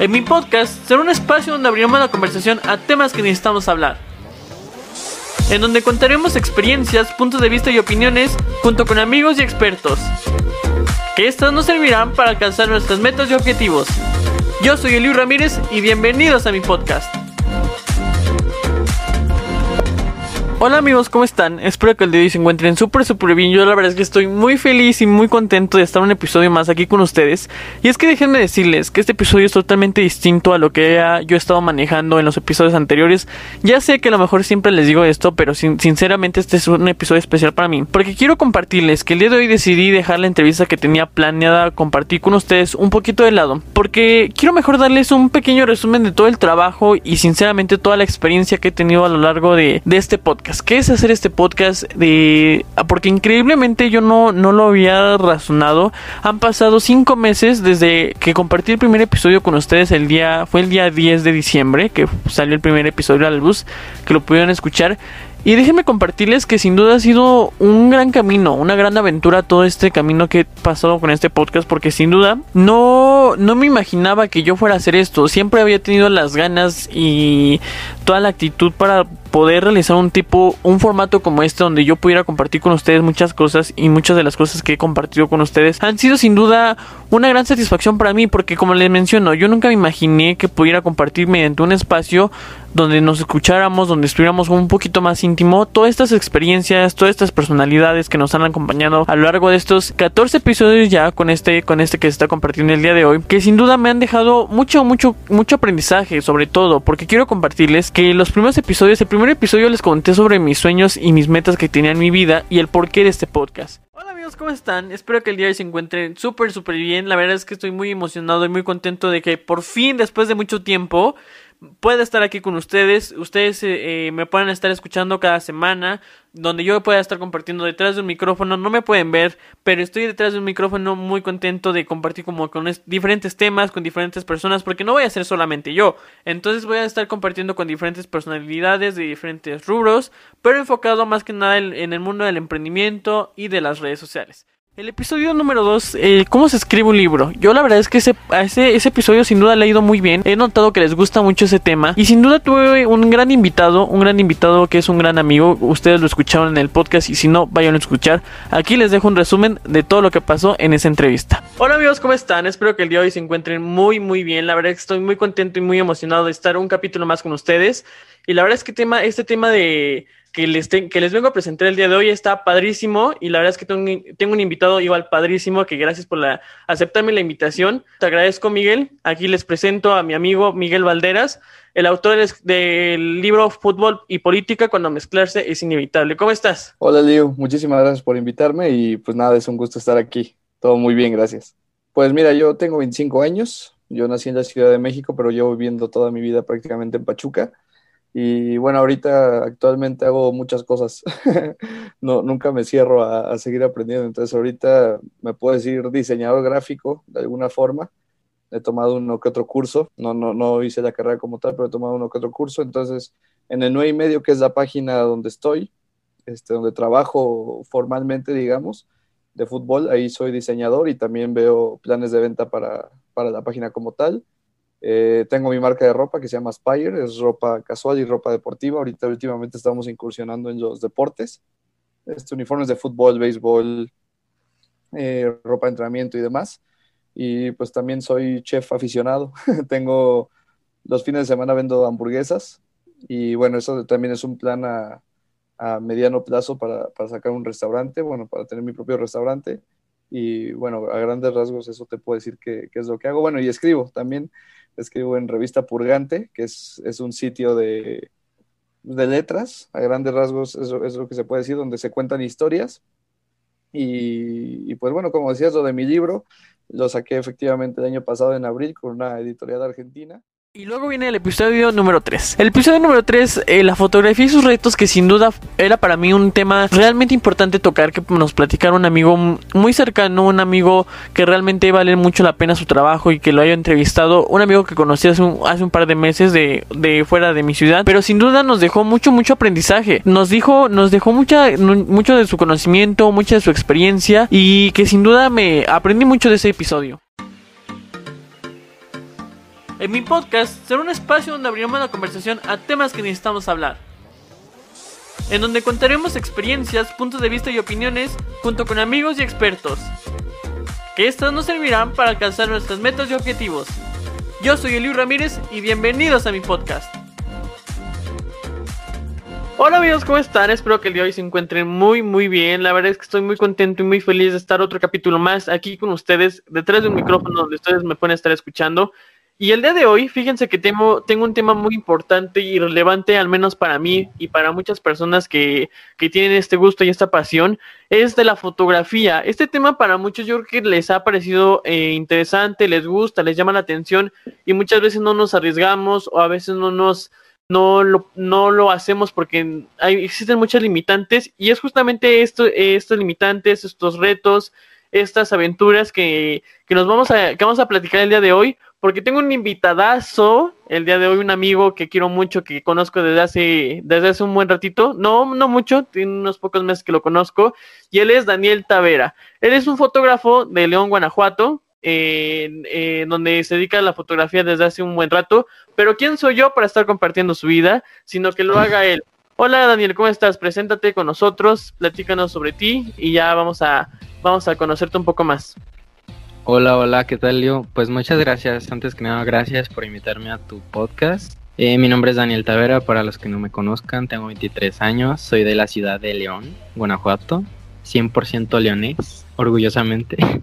En mi podcast será un espacio donde abriremos la conversación a temas que necesitamos hablar. En donde contaremos experiencias, puntos de vista y opiniones junto con amigos y expertos. Que estas nos servirán para alcanzar nuestras metas y objetivos. Yo soy Eliu Ramírez y bienvenidos a mi podcast. Hola amigos, ¿cómo están? Espero que el día de hoy se encuentren súper súper bien. Yo la verdad es que estoy muy feliz y muy contento de estar un episodio más aquí con ustedes. Y es que déjenme decirles que este episodio es totalmente distinto a lo que yo he estado manejando en los episodios anteriores. Ya sé que a lo mejor siempre les digo esto, pero sinceramente este es un episodio especial para mí. Porque quiero compartirles que el día de hoy decidí dejar la entrevista que tenía planeada compartir con ustedes un poquito de lado. Porque quiero mejor darles un pequeño resumen de todo el trabajo y sinceramente toda la experiencia que he tenido a lo largo de, de este podcast. ¿Qué es hacer este podcast? De... Porque increíblemente yo no, no lo había razonado. Han pasado cinco meses desde que compartí el primer episodio con ustedes el día... Fue el día 10 de diciembre que salió el primer episodio al bus. Que lo pudieron escuchar. Y déjenme compartirles que sin duda ha sido un gran camino, una gran aventura todo este camino que he pasado con este podcast porque sin duda no, no me imaginaba que yo fuera a hacer esto. Siempre había tenido las ganas y toda la actitud para poder realizar un tipo, un formato como este donde yo pudiera compartir con ustedes muchas cosas y muchas de las cosas que he compartido con ustedes han sido sin duda una gran satisfacción para mí porque como les menciono, yo nunca me imaginé que pudiera compartir mediante un espacio donde nos escucháramos, donde estuviéramos un poquito más íntimo, todas estas experiencias, todas estas personalidades que nos han acompañado a lo largo de estos 14 episodios ya con este con este que se está compartiendo el día de hoy, que sin duda me han dejado mucho mucho mucho aprendizaje, sobre todo porque quiero compartirles que los primeros episodios, el primer episodio les conté sobre mis sueños y mis metas que tenía en mi vida y el porqué de este podcast. Hola amigos, ¿cómo están? Espero que el día de hoy se encuentren súper súper bien. La verdad es que estoy muy emocionado y muy contento de que por fin, después de mucho tiempo, pueda estar aquí con ustedes. Ustedes eh, eh, me puedan estar escuchando cada semana, donde yo pueda estar compartiendo detrás de un micrófono. No me pueden ver, pero estoy detrás de un micrófono muy contento de compartir como con diferentes temas, con diferentes personas, porque no voy a ser solamente yo. Entonces voy a estar compartiendo con diferentes personalidades de diferentes rubros, pero enfocado más que nada en el mundo del emprendimiento y de las redes sociales. El episodio número 2, eh, ¿cómo se escribe un libro? Yo la verdad es que ese, ese, ese, episodio sin duda le ha ido muy bien. He notado que les gusta mucho ese tema. Y sin duda tuve un gran invitado, un gran invitado que es un gran amigo. Ustedes lo escucharon en el podcast y si no, vayan a escuchar. Aquí les dejo un resumen de todo lo que pasó en esa entrevista. Hola amigos, ¿cómo están? Espero que el día de hoy se encuentren muy muy bien. La verdad es que estoy muy contento y muy emocionado de estar un capítulo más con ustedes. Y la verdad es que tema, este tema de que les, que les vengo a presentar el día de hoy está padrísimo y la verdad es que tengo un, tengo un invitado igual padrísimo que gracias por la, aceptarme la invitación. Te agradezco Miguel. Aquí les presento a mi amigo Miguel Valderas, el autor del libro Fútbol y Política cuando mezclarse es inevitable. ¿Cómo estás? Hola Liu, muchísimas gracias por invitarme y pues nada, es un gusto estar aquí. Todo muy bien, gracias. Pues mira, yo tengo 25 años, yo nací en la Ciudad de México, pero llevo viviendo toda mi vida prácticamente en Pachuca. Y bueno, ahorita actualmente hago muchas cosas. no, nunca me cierro a, seguir aprendiendo. Entonces ahorita me puedo decir diseñador gráfico de alguna forma. He tomado uno que otro curso. No, no, no hice la carrera como tal, pero he tomado uno que otro curso. Entonces, en el 9 y medio, que es la página donde estoy, este, donde trabajo formalmente, digamos, de fútbol, ahí soy diseñador y también veo planes de venta para, para la página como tal. Eh, tengo mi marca de ropa que se llama Spire, es ropa casual y ropa deportiva. Ahorita últimamente estamos incursionando en los deportes, este, uniformes de fútbol, béisbol, eh, ropa de entrenamiento y demás. Y pues también soy chef aficionado. tengo los fines de semana vendo hamburguesas y bueno, eso también es un plan a, mediano plazo para, para, sacar un restaurante, bueno, para tener mi propio restaurante. Y bueno, a grandes rasgos eso te puedo decir que, que es lo que hago. Bueno, y escribo también escribo en Revista Purgante, que es, un sitio de, de, letras, a grandes rasgos es, es, lo que se puede decir, donde se cuentan historias. Y, y, pues bueno, como decías, lo de mi libro, lo saqué efectivamente el año pasado en abril con una editorial argentina. Y luego viene el episodio número 3. El episodio número 3, eh, la fotografía y sus retos, que sin duda era para mí un tema realmente importante tocar, que nos platicara un amigo muy cercano, un amigo que realmente vale mucho la pena su trabajo y que lo haya entrevistado, un amigo que conocí hace un, hace un par de meses de, de, fuera de mi ciudad, pero sin duda nos dejó mucho, mucho aprendizaje. Nos dijo, nos dejó mucha, mucho de su conocimiento, mucha de su experiencia y que sin duda me aprendí mucho de ese episodio. En mi podcast será un espacio donde abriremos la conversación a temas que necesitamos hablar. En donde contaremos experiencias, puntos de vista y opiniones junto con amigos y expertos. Que estas nos servirán para alcanzar nuestras metas y objetivos. Yo soy Eliu Ramírez y bienvenidos a mi podcast. Hola amigos, ¿cómo están? Espero que el día de hoy se encuentren muy muy bien. La verdad es que estoy muy contento y muy feliz de estar otro capítulo más aquí con ustedes, detrás de un micrófono donde ustedes me pueden estar escuchando. Y el día de hoy, fíjense que tengo, un tema muy importante y relevante, al menos para mí y para muchas personas que, que tienen este gusto y esta pasión, es de la fotografía. Este tema para muchos yo creo que les ha parecido eh, interesante, les gusta, les llama la atención y muchas veces no nos arriesgamos o a veces no nos no lo, no lo hacemos porque hay, existen muchas limitantes y es justamente esto, estos limitantes, estos retos, estas aventuras que, que nos vamos a, que vamos a platicar el día de hoy, porque tengo un invitadazo el día de hoy, un amigo que quiero mucho, que conozco desde hace, desde hace un buen ratito, no, no mucho, tiene unos pocos meses que lo conozco, y él es Daniel Tavera. Él es un fotógrafo de León, Guanajuato, eh, donde se dedica a la fotografía desde hace un buen rato, pero ¿quién soy yo para estar compartiendo su vida? Sino que lo haga él. Hola Daniel, ¿cómo estás? Preséntate con nosotros, platícanos sobre ti y ya vamos a, vamos a conocerte un poco más. Hola, hola, ¿qué tal yo? Pues muchas gracias, antes que nada gracias por invitarme a tu podcast. Eh, mi nombre es Daniel Tavera, para los que no me conozcan, tengo 23 años, soy de la ciudad de León, Guanajuato, 100% leonés, orgullosamente.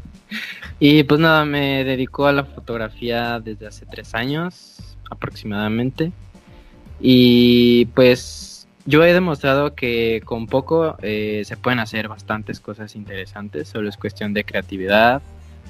Y pues nada, me dedico a la fotografía desde hace tres años aproximadamente. Y pues yo he demostrado que con poco eh, se pueden hacer bastantes cosas interesantes. Solo es cuestión de creatividad,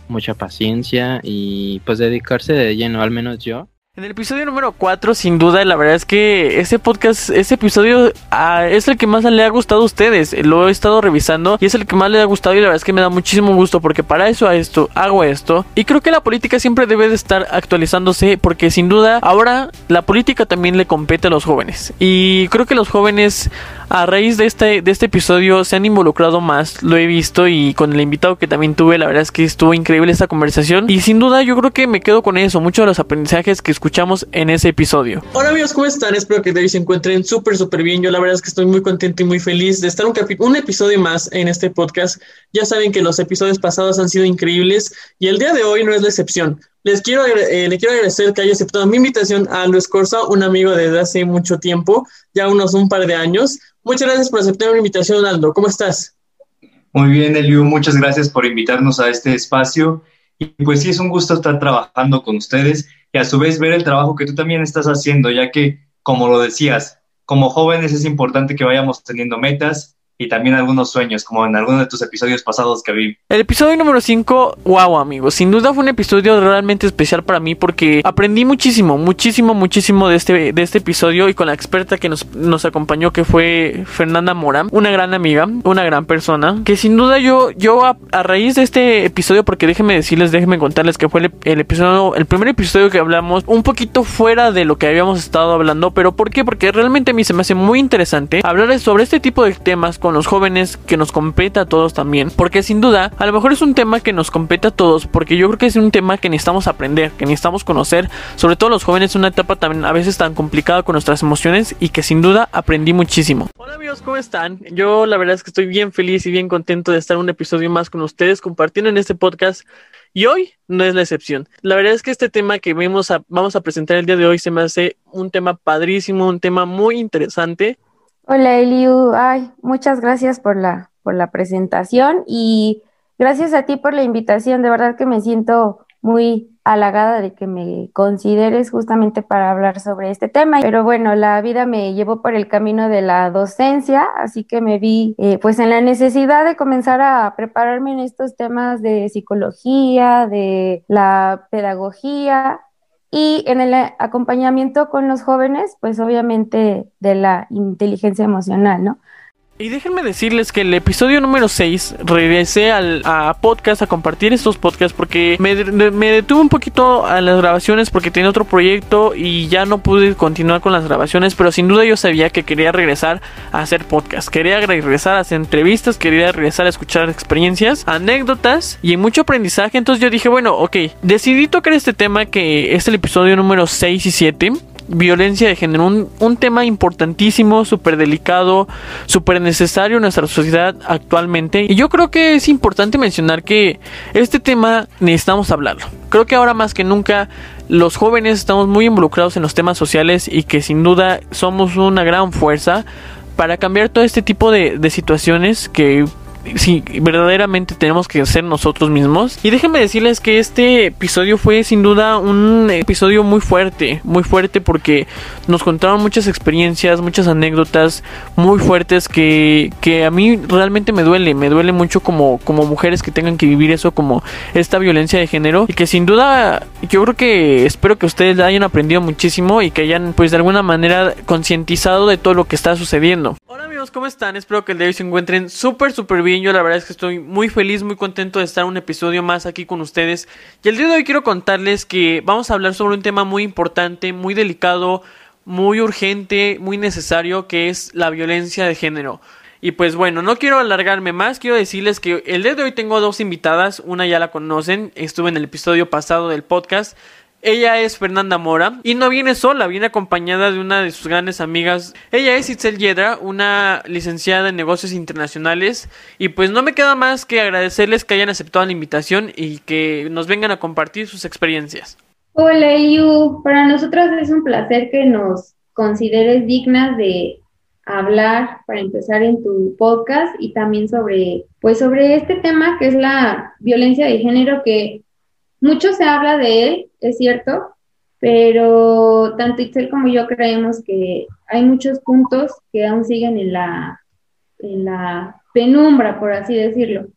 mucha paciencia y pues dedicarse de lleno, al menos yo, en el episodio número 4, sin duda, la verdad es que ese podcast, ese episodio ah, es el que más le ha gustado a ustedes. Lo he estado revisando y es el que más le ha gustado y la verdad es que me da muchísimo gusto porque para eso a esto hago esto. Y creo que la política siempre debe de estar actualizándose porque sin duda ahora la política también le compete a los jóvenes. Y creo que los jóvenes a raíz de este, de este episodio se han involucrado más, lo he visto y con el invitado que también tuve, la verdad es que estuvo increíble esta conversación y sin duda yo creo que me quedo con eso, muchos de los aprendizajes que escuchamos en ese episodio. Hola amigos, ¿cómo están? Espero que hoy se encuentren súper, súper bien. Yo la verdad es que estoy muy contento y muy feliz de estar un, un episodio más en este podcast. Ya saben que los episodios pasados han sido increíbles y el día de hoy no es la excepción. Les quiero, eh, quiero agradecer que haya aceptado mi invitación a Luis Corsa, un amigo desde hace mucho tiempo, ya unos un par de años. Muchas gracias por aceptar mi invitación, Aldo. ¿Cómo estás? Muy bien, Eliu. Muchas gracias por invitarnos a este espacio. Y pues sí, es un gusto estar trabajando con ustedes y a su vez ver el trabajo que tú también estás haciendo, ya que, como lo decías, como jóvenes es importante que vayamos teniendo metas y también algunos sueños, como en algunos de tus episodios pasados que vi. El episodio número 5, wow amigos, sin duda fue un episodio realmente especial para mí porque aprendí muchísimo, muchísimo, muchísimo de este, de este episodio y con la experta que nos, nos acompañó que fue Fernanda Mora, una gran amiga, una gran persona, que sin duda yo, yo a, raíz de este episodio, porque déjenme decirles, déjenme contarles que fue el, episodio, el primer episodio que hablamos un poquito fuera de lo que habíamos estado hablando, pero ¿por qué? Porque realmente a mí se me hace muy interesante hablar sobre este tipo de temas con los jóvenes que nos compete a todos también. Porque sin duda, a lo mejor es un tema que nos compete a todos, porque yo creo que es un tema que necesitamos aprender, que necesitamos conocer, sobre todo los jóvenes, una etapa también a veces tan complicada con nuestras emociones y que sin duda aprendí muchísimo. Hola amigos, ¿cómo están? Yo la verdad es que estoy bien feliz y bien contento de estar un episodio más con ustedes compartiendo en este podcast. Y hoy no es la excepción. La verdad es que este tema que vamos a, vamos a presentar el día de hoy se me hace un tema padrísimo, un tema muy interesante Hola Eliu, ay, muchas gracias por la, por la presentación y gracias a ti por la invitación. De verdad que me siento muy halagada de que me consideres justamente para hablar sobre este tema. Pero bueno, la vida me llevó por el camino de la docencia, así que me vi eh, pues en la necesidad de comenzar a prepararme en estos temas de psicología, de la pedagogía y en el acompañamiento con los jóvenes, pues obviamente de la inteligencia emocional, ¿no? Y déjenme decirles que el episodio número 6 regresé al a podcast a compartir estos podcasts porque me, me, detuve un poquito a las grabaciones porque tenía otro proyecto y ya no pude continuar con las grabaciones, pero sin duda yo sabía que quería regresar a hacer podcast, quería regresar a hacer entrevistas, quería regresar a escuchar experiencias, anécdotas y mucho aprendizaje, entonces yo dije, bueno, ok, decidí tocar este tema que es el episodio número 6 y 7 violencia de género, un, tema importantísimo, súper delicado, súper necesario en nuestra sociedad actualmente. Y yo creo que es importante mencionar que este tema necesitamos hablarlo. Creo que ahora más que nunca los jóvenes estamos muy involucrados en los temas sociales y que sin duda somos una gran fuerza para cambiar todo este tipo de situaciones que si verdaderamente tenemos que ser nosotros mismos. Y déjenme decirles que este episodio fue sin duda un episodio muy fuerte, muy fuerte porque nos contaron muchas experiencias, muchas anécdotas muy fuertes que, que a mí realmente me duele, me duele mucho como, como mujeres que tengan que vivir eso, como esta violencia de género y que sin duda yo creo que espero que ustedes hayan aprendido muchísimo y que hayan pues de alguna manera concientizado de todo lo que está sucediendo. ¿Cómo están? Espero que el día de hoy se encuentren súper súper bien yo la verdad es que estoy muy feliz, muy contento de estar un episodio más aquí con ustedes. Y el día de hoy quiero contarles que vamos a hablar sobre un tema muy importante, muy delicado, muy urgente, muy necesario, que es la violencia de género. Y pues bueno, no quiero alargarme más, quiero decirles que el día de hoy tengo dos invitadas, una ya la conocen, estuve en el episodio pasado del podcast, ella es Fernanda Mora y no viene sola, viene acompañada de una de sus grandes amigas. Ella es Itzel Yedra, una licenciada en negocios internacionales. Y pues no me queda más que agradecerles que hayan aceptado la invitación y que nos vengan a compartir sus experiencias. Hola, Yu. Para nosotros es un placer que nos consideres dignas de hablar para empezar en tu podcast y también sobre pues sobre este tema que es la violencia de género que mucho se habla de él, es cierto, pero tanto Itzel como yo creemos que hay muchos puntos que aún siguen en la, en la penumbra, por así decirlo.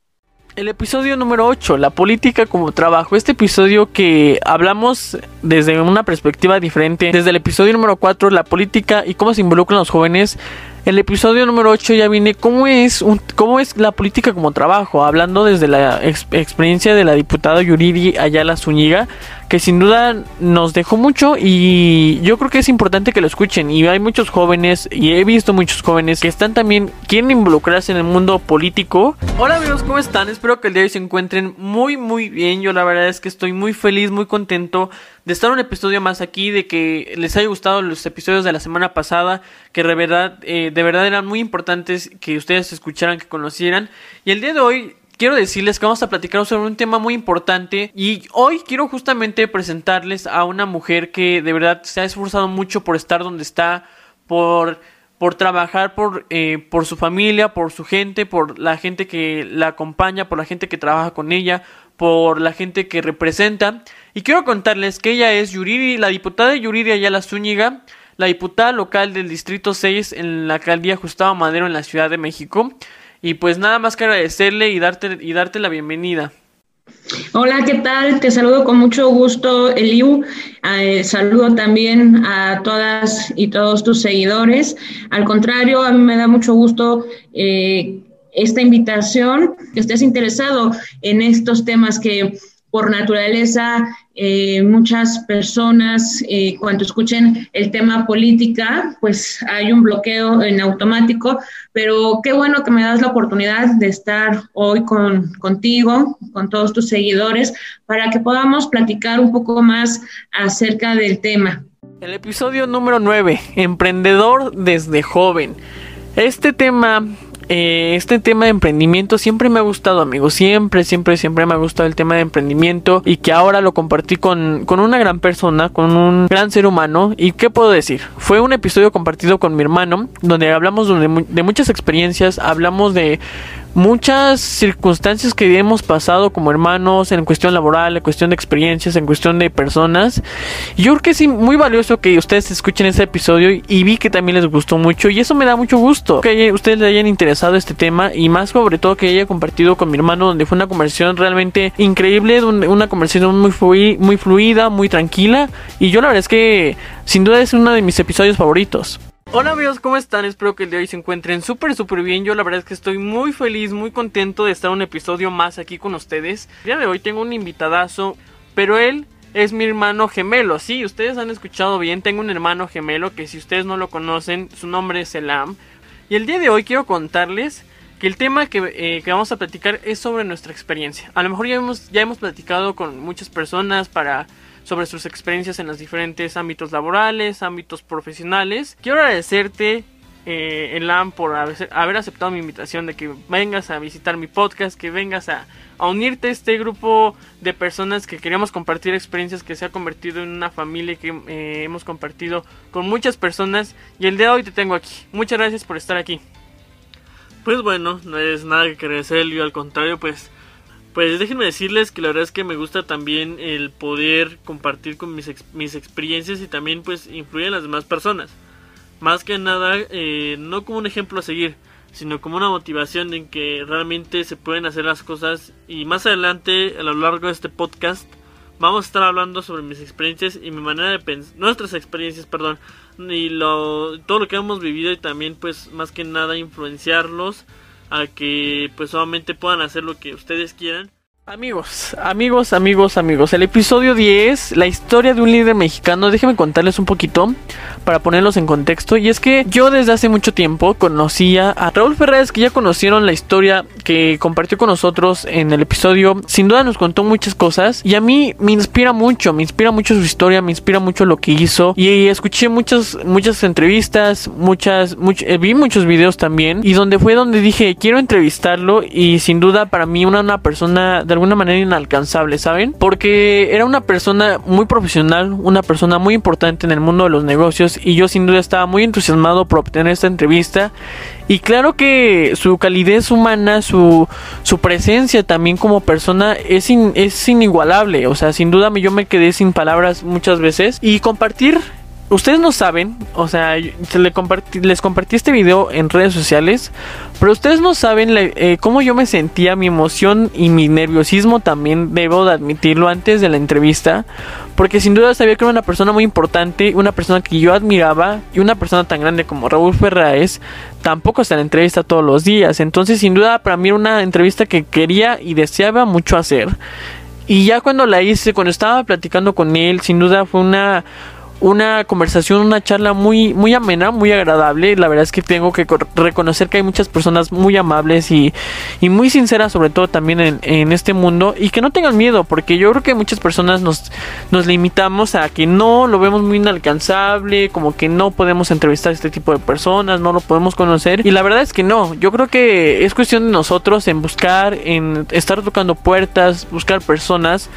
El episodio número 8, la política como trabajo. Este episodio que hablamos desde una perspectiva diferente. Desde el episodio número 4, la política y cómo se involucran los jóvenes el episodio número 8 ya viene cómo es cómo es la política como trabajo, hablando desde la experiencia de la diputada Yuriri Ayala Zúñiga, que sin duda nos dejó mucho y yo creo que es importante que lo escuchen y hay muchos jóvenes y he visto muchos jóvenes que están también quieren involucrarse en el mundo político. Hola amigos, ¿cómo están? Espero que el día de hoy se encuentren muy muy bien. Yo la verdad es que estoy muy feliz, muy contento de estar un episodio más aquí, de que les haya gustado los episodios de la semana pasada, que de verdad, eh, de verdad eran muy importantes que ustedes escucharan, que conocieran. Y el día de hoy quiero decirles que vamos a platicar sobre un tema muy importante y hoy quiero justamente presentarles a una mujer que de verdad se ha esforzado mucho por estar donde está, por por trabajar por, eh, por su familia, por su gente, por la gente que la acompaña, por la gente que trabaja con ella, por la gente que representa. Y quiero contarles que ella es Yuriri, la diputada Yuriri Ayala Zúñiga, la diputada local del Distrito 6 en la alcaldía Gustavo Madero en la Ciudad de México. Y pues nada más que agradecerle y darte, y darte la bienvenida. Hola, ¿qué tal? Te saludo con mucho gusto, Eliu. Eh, saludo también a todas y todos tus seguidores. Al contrario, a mí me da mucho gusto eh, esta invitación, que estés interesado en estos temas que por naturaleza eh, muchas personas eh, cuando escuchen el tema política, pues hay un bloqueo en automático, pero qué bueno que me das la oportunidad de estar hoy con, contigo, con todos tus seguidores, para que podamos platicar un poco más acerca del tema. El episodio número 9, Emprendedor desde joven. Este tema eh, este tema de emprendimiento siempre me ha gustado, amigos. Siempre, siempre, siempre me ha gustado el tema de emprendimiento y que ahora lo compartí con, con una gran persona, con un gran ser humano. ¿Y qué puedo decir? Fue un episodio compartido con mi hermano, donde hablamos de, de muchas experiencias, hablamos de muchas circunstancias que hemos pasado como hermanos en cuestión laboral, en cuestión de experiencias, en cuestión de personas. Yo creo que es muy valioso que ustedes escuchen ese episodio y vi que también les gustó mucho y eso me da mucho gusto que ustedes le hayan interesado este tema y más sobre todo que haya compartido con mi hermano donde fue una conversación realmente increíble, una conversación muy, muy fluida, muy tranquila y yo la verdad es que sin duda es uno de mis episodios favoritos. Hola amigos, ¿cómo están? Espero que el de hoy se encuentren súper, súper bien. Yo la verdad es que estoy muy feliz, muy contento de estar un episodio más aquí con ustedes. El día de hoy tengo un invitadazo, pero él es mi hermano gemelo. Sí, ustedes han escuchado bien, tengo un hermano gemelo que si ustedes no lo conocen, su nombre es Elam. Y el día de hoy quiero contarles que el tema que, eh, que, vamos a platicar es sobre nuestra experiencia. A lo mejor ya hemos, ya hemos platicado con muchas personas para sobre sus experiencias en los diferentes ámbitos laborales, ámbitos profesionales. Quiero agradecerte, eh, Elam, por haber aceptado mi invitación de que vengas a visitar mi podcast, que vengas a, a unirte a este grupo de personas que queríamos compartir experiencias que se ha convertido en una familia que eh, hemos compartido con muchas personas y el día de hoy te tengo aquí. Muchas gracias por estar aquí. Pues bueno, no es nada que agradecer, yo al contrario, pues pues déjenme decirles que la verdad es que me gusta también el poder compartir con mis, mis experiencias y también pues influir en las demás personas. Más que nada, eh, no como un ejemplo a seguir, sino como una motivación en que realmente se pueden hacer las cosas y más adelante a lo largo de este podcast vamos a estar hablando sobre mis experiencias y mi manera de pensar, nuestras experiencias, perdón, y lo, todo lo que hemos vivido y también pues más que nada influenciarlos a que pues solamente puedan hacer lo que ustedes quieran. Amigos, amigos, amigos, amigos, el episodio 10, la historia de un líder mexicano, déjenme contarles un poquito para ponerlos en contexto. Y es que yo desde hace mucho tiempo conocía a Raúl Ferrer, que ya conocieron la historia que compartió con nosotros en el episodio. Sin duda nos contó muchas cosas y a mí me inspira mucho, me inspira mucho su historia, me inspira mucho lo que hizo. Y escuché muchas, muchas entrevistas, muchas, eh, vi muchos videos también. Y donde fue donde dije, quiero entrevistarlo y sin duda para mí una, una persona de alguna manera inalcanzable, ¿saben? Porque era una persona muy profesional, una persona muy importante en el mundo de los negocios y yo sin duda estaba muy entusiasmado por obtener esta entrevista. Y claro que su calidez humana, su, su presencia también como persona es, es inigualable. O sea, sin duda yo me quedé sin palabras muchas veces. Y compartir ustedes no saben, o sea, les compartí este video en redes sociales, pero ustedes no saben eh, cómo yo me sentía, mi emoción y mi nerviosismo también, debo de admitirlo antes de la entrevista, porque sin duda sabía que era una persona muy importante, una persona que yo admiraba y una persona tan grande como Raúl Ferraes tampoco está en la entrevista todos los días, entonces sin duda para mí era una entrevista que quería y deseaba mucho hacer. Y ya cuando la hice, cuando estaba platicando con él, sin duda fue una una conversación, una charla muy, muy amena, muy agradable. La verdad es que tengo que reconocer que hay muchas personas muy amables y, y muy sinceras, sobre todo también en, en, este mundo. Y que no tengan miedo, porque yo creo que muchas personas nos, nos limitamos a que no lo vemos muy inalcanzable, como que no podemos entrevistar a este tipo de personas, no lo podemos conocer. Y la verdad es que no. Yo creo que es cuestión de nosotros en buscar, en estar tocando puertas, buscar personas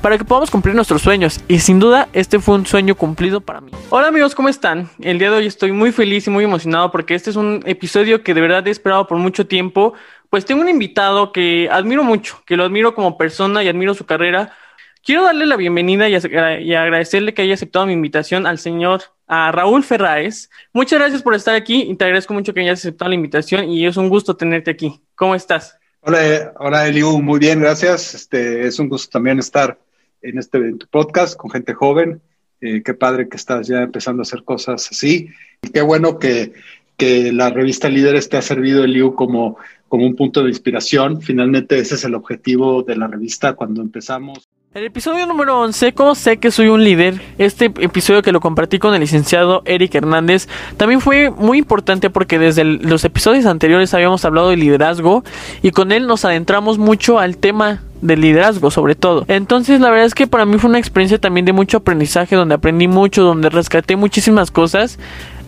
para que podamos cumplir nuestros sueños. Y sin duda, este fue un sueño cumplido para mí. Hola amigos, ¿cómo están? El día de hoy estoy muy feliz y muy emocionado porque este es un episodio que de verdad he esperado por mucho tiempo. Pues tengo un invitado que admiro mucho, que lo admiro como persona y admiro su carrera. Quiero darle la bienvenida y, agradecerle que haya aceptado mi invitación al señor a Raúl Ferraes. Muchas gracias por estar aquí y te agradezco mucho que hayas aceptado la invitación y es un gusto tenerte aquí. ¿Cómo estás? Hola, hola Eliu, muy bien, gracias. Este, es un gusto también estar en este podcast con gente joven. Eh, qué padre que estás ya empezando a hacer cosas así. Y qué bueno que, que la revista Líderes te ha servido, Eliu, como, como un punto de inspiración. Finalmente ese es el objetivo de la revista cuando empezamos. El episodio número 11, ¿cómo sé que soy un líder? Este episodio que lo compartí con el licenciado Eric Hernández también fue muy importante porque desde los episodios anteriores habíamos hablado de liderazgo y con él nos adentramos mucho al tema del liderazgo sobre todo. Entonces la verdad es que para mí fue una experiencia también de mucho aprendizaje donde aprendí mucho, donde rescaté muchísimas cosas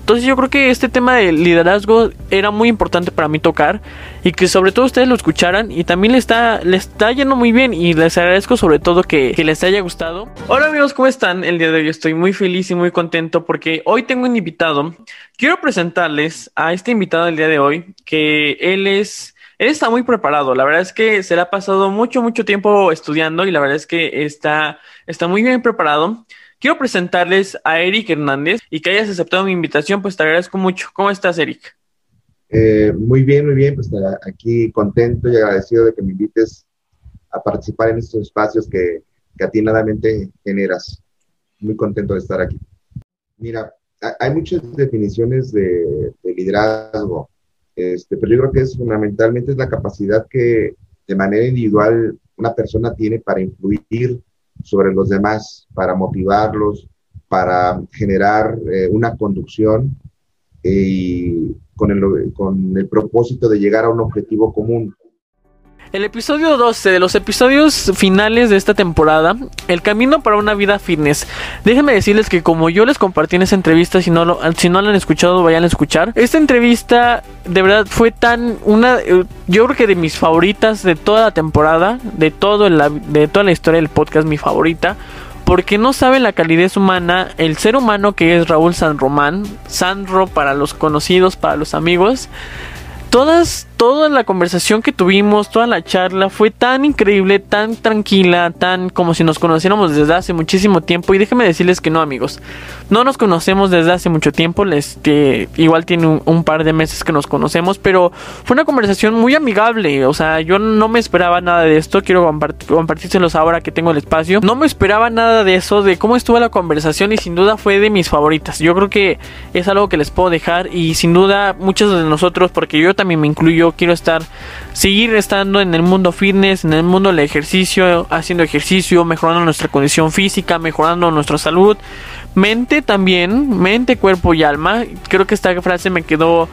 entonces yo creo que este tema de liderazgo era muy importante para mí tocar y que sobre todo ustedes lo escucharan y también le está, le está yendo muy bien y les agradezco sobre todo que, que, les haya gustado. Hola amigos, ¿cómo están? El día de hoy estoy muy feliz y muy contento porque hoy tengo un invitado. Quiero presentarles a este invitado del día de hoy que él es... Él está muy preparado, la verdad es que se le ha pasado mucho, mucho tiempo estudiando y la verdad es que está, está muy bien preparado. Quiero presentarles a Eric Hernández y que hayas aceptado mi invitación, pues te agradezco mucho. ¿Cómo estás, Eric? Eh, muy bien, muy bien, pues aquí contento y agradecido de que me invites a participar en estos espacios que, que atinadamente generas. Muy contento de estar aquí. Mira, hay muchas definiciones de, liderazgo, este, pero yo creo que es fundamentalmente es la capacidad que de manera individual una persona tiene para influir sobre los demás, para motivarlos, para generar eh, una conducción eh, y con el, con el propósito de llegar a un objetivo común. El episodio 12 de los episodios finales de esta temporada, El camino para una vida fitness. Déjenme decirles que como yo les compartí en esa entrevista, si no, lo, si no la han escuchado, vayan a escuchar. Esta entrevista de verdad fue tan una, eh, yo creo que de mis favoritas de toda la temporada, de, todo la, de toda la historia del podcast, mi favorita. Porque no saben la calidez humana, el ser humano que es Raúl San Román, Sandro para los conocidos, para los amigos todas, toda la conversación que tuvimos, toda la charla fue tan increíble, tan tranquila, tan como si nos conociéramos desde hace muchísimo tiempo. Y déjenme decirles que no, amigos, no nos conocemos desde hace mucho tiempo. Este, igual tiene un, par de meses que nos conocemos, pero fue una conversación muy amigable. O sea, yo no me esperaba nada de esto. Quiero compartírselos ahora que tengo el espacio. No me esperaba nada de eso, de cómo estuvo la conversación y sin duda fue de mis favoritas. Yo creo que es algo que les puedo dejar y sin duda muchos de nosotros, porque yo también me incluyo, quiero estar, seguir estando en el mundo fitness, en el mundo del ejercicio, haciendo ejercicio, mejorando nuestra condición física, mejorando nuestra salud, mente también, mente, cuerpo y alma. Creo que esta frase me quedó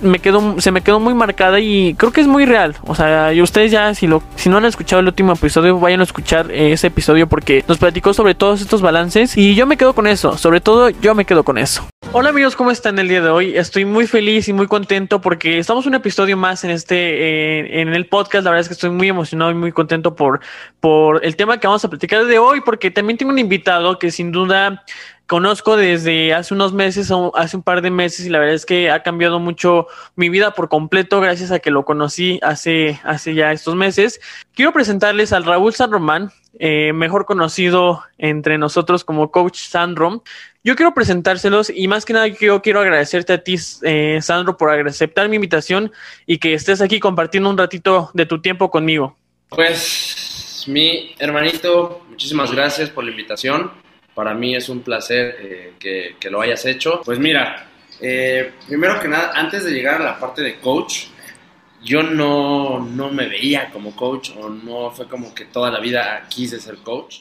me quedó, se me quedó muy marcada y creo que es muy real. O sea, y ustedes ya, si, lo, si no han escuchado el último episodio, vayan a escuchar ese episodio porque nos platicó sobre todos estos balances y yo me quedo con eso. Sobre todo, yo me quedo con eso. Hola amigos, ¿cómo están el día de hoy? Estoy muy feliz y muy contento porque estamos un episodio más en este, eh, en el podcast. La verdad es que estoy muy emocionado y muy contento por, por el tema que vamos a platicar de hoy porque también tengo un invitado que sin duda conozco desde hace unos meses, hace un par de meses, y la verdad es que ha cambiado mucho mi vida por completo gracias a que lo conocí hace, hace ya estos meses. Quiero presentarles al Raúl San Román, eh, mejor conocido entre nosotros como Coach Sandro. Yo quiero presentárselos y más que nada yo quiero agradecerte a ti, eh, Sandro, por aceptar mi invitación y que estés aquí compartiendo un ratito de tu tiempo conmigo. Pues, mi hermanito, muchísimas gracias por la invitación. Para mí es un placer eh, que, lo hayas hecho. Pues mira, eh, primero que nada, antes de llegar a la parte de coach, yo no, no me veía como coach o no fue como que toda la vida quise ser coach.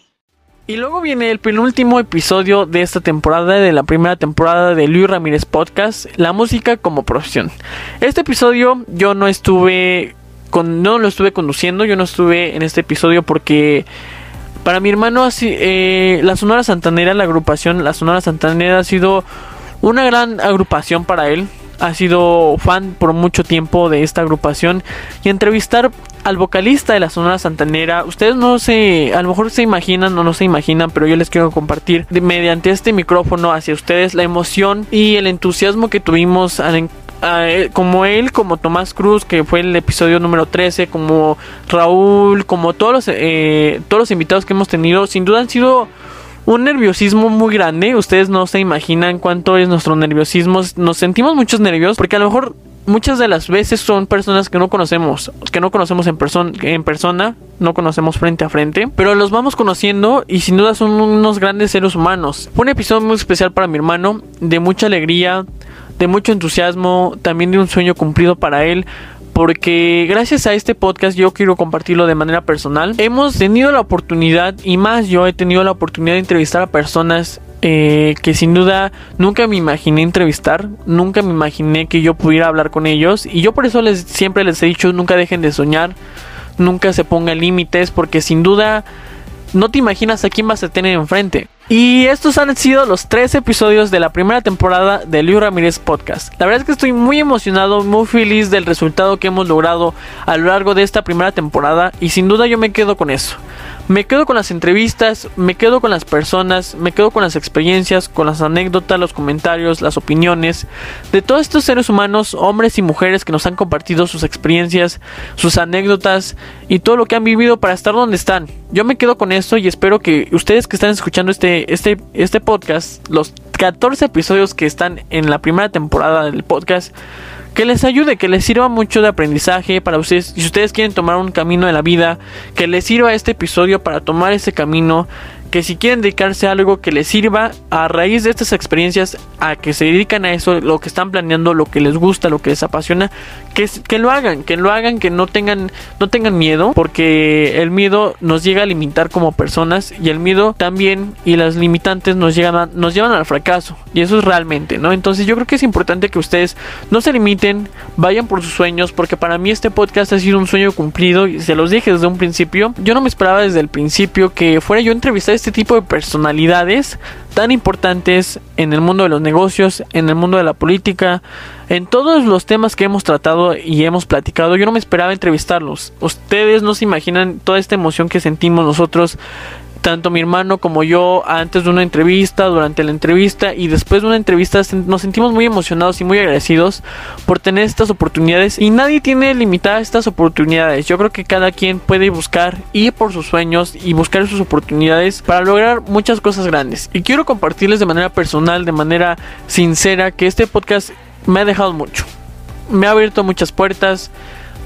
Y luego viene el penúltimo episodio de esta temporada, de la primera temporada de Luis Ramírez Podcast, la música como profesión. Este episodio yo no estuve, con, no lo estuve conduciendo, yo no estuve en este episodio porque para mi hermano, así, eh, la Sonora Santanera, la agrupación La Sonora Santanera ha sido una gran agrupación para él. Ha sido fan por mucho tiempo de esta agrupación y entrevistar al vocalista de la Sonora Santanera. Ustedes no se, a lo mejor se imaginan o no se imaginan, pero yo les quiero compartir mediante este micrófono hacia ustedes la emoción y el entusiasmo que tuvimos al, como él, como Tomás Cruz, que fue el episodio número 13, como Raúl, como todos los, eh, todos los invitados que hemos tenido, sin duda han sido un nerviosismo muy grande. Ustedes no se imaginan cuánto es nuestro nerviosismo. Nos sentimos muchos nervios porque a lo mejor muchas de las veces son personas que no conocemos, que no conocemos en, persona en persona, no conocemos frente a frente, pero los vamos conociendo y sin duda son unos grandes seres humanos. Fue un episodio muy especial para mi hermano, de mucha alegría, de mucho entusiasmo, también de un sueño cumplido para él, porque gracias a este podcast yo quiero compartirlo de manera personal. Hemos tenido la oportunidad, y más yo he tenido la oportunidad de entrevistar a personas eh, que sin duda nunca me imaginé entrevistar, nunca me imaginé que yo pudiera hablar con ellos, y yo por eso les, siempre les he dicho, nunca dejen de soñar, nunca se pongan límites, porque sin duda no te imaginas a quién vas a tener enfrente. Y estos han sido los tres episodios de la primera temporada de Luis Ramírez Podcast. La verdad es que estoy muy emocionado, muy feliz del resultado que hemos logrado a lo largo de esta primera temporada y sin duda yo me quedo con eso. Me quedo con las entrevistas, me quedo con las personas, me quedo con las experiencias, con las anécdotas, los comentarios, las opiniones de todos estos seres humanos, hombres y mujeres que nos han compartido sus experiencias, sus anécdotas y todo lo que han vivido para estar donde están. Yo me quedo con esto y espero que ustedes que están escuchando este, este, este podcast, los 14 episodios que están en la primera temporada del podcast, que les ayude, que les sirva mucho de aprendizaje para ustedes. Si ustedes quieren tomar un camino de la vida, que les sirva este episodio para tomar ese camino, que si quieren dedicarse a algo que les sirva a raíz de estas experiencias, a que se dedican a eso, lo que están planeando, lo que les gusta, lo que les apasiona, que, que lo hagan, que lo hagan, que no tengan, no tengan miedo, porque el miedo nos llega a limitar como personas y el miedo también y las limitantes nos llegan nos llevan al fracaso y eso es realmente, ¿no? Entonces yo creo que es importante que ustedes no se limiten, vayan por sus sueños, porque para mí este podcast ha sido un sueño cumplido y se los dije desde un principio. Yo no me esperaba desde el principio que fuera yo entrevistar a este tipo de personalidades tan importantes en el mundo de los negocios, en el mundo de la política, en todos los temas que hemos tratado y hemos platicado. Yo no me esperaba entrevistarlos. Ustedes no se imaginan toda esta emoción que sentimos nosotros tanto mi hermano como yo antes de una entrevista, durante la entrevista y después de una entrevista nos sentimos muy emocionados y muy agradecidos por tener estas oportunidades y nadie tiene limitadas estas oportunidades. Yo creo que cada quien puede buscar ir por sus sueños y buscar sus oportunidades para lograr muchas cosas grandes. Y quiero compartirles de manera personal, de manera sincera, que este podcast me ha dejado mucho. Me ha abierto muchas puertas,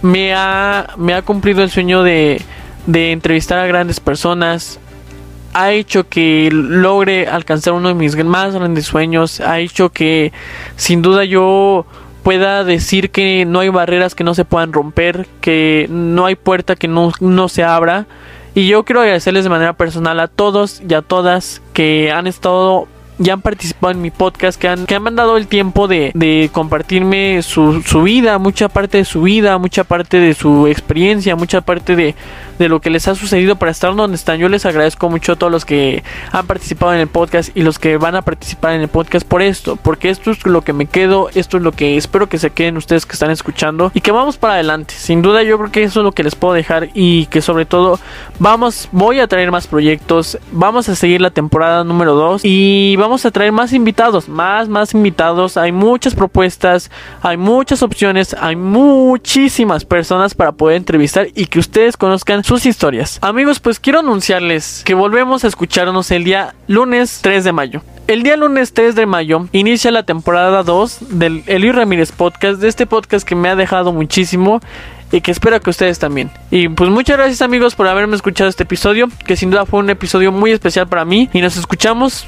me ha, me ha cumplido el sueño de, de entrevistar a grandes personas, ha hecho que logre alcanzar uno de mis más grandes sueños, ha hecho que sin duda yo pueda decir que no hay barreras que no se puedan romper, que no hay puerta que no, no se abra. Y yo quiero agradecerles de manera personal a todos y a todas que han estado ya han participado en mi podcast, que han, que han mandado el tiempo de, de compartirme su, su, vida, mucha parte de su vida, mucha parte de su experiencia, mucha parte de, de lo que les ha sucedido para estar donde están. Yo les agradezco mucho a todos los que han participado en el podcast y los que van a participar en el podcast por esto, porque esto es lo que me quedo, esto es lo que espero que se queden ustedes que están escuchando y que vamos para adelante. Sin duda yo creo que eso es lo que les puedo dejar y que sobre todo vamos, voy a traer más proyectos, vamos a seguir la temporada número 2 y vamos vamos a traer más invitados, más, más invitados. Hay muchas propuestas, hay muchas opciones, hay muchísimas personas para poder entrevistar y que ustedes conozcan sus historias. Amigos, pues quiero anunciarles que volvemos a escucharnos el día lunes 3 de mayo. El día lunes 3 de mayo inicia la temporada 2 del Eli Ramírez Podcast, de este podcast que me ha dejado muchísimo y que espero que ustedes también. Y pues muchas gracias amigos por haberme escuchado este episodio, que sin duda fue un episodio muy especial para mí y nos escuchamos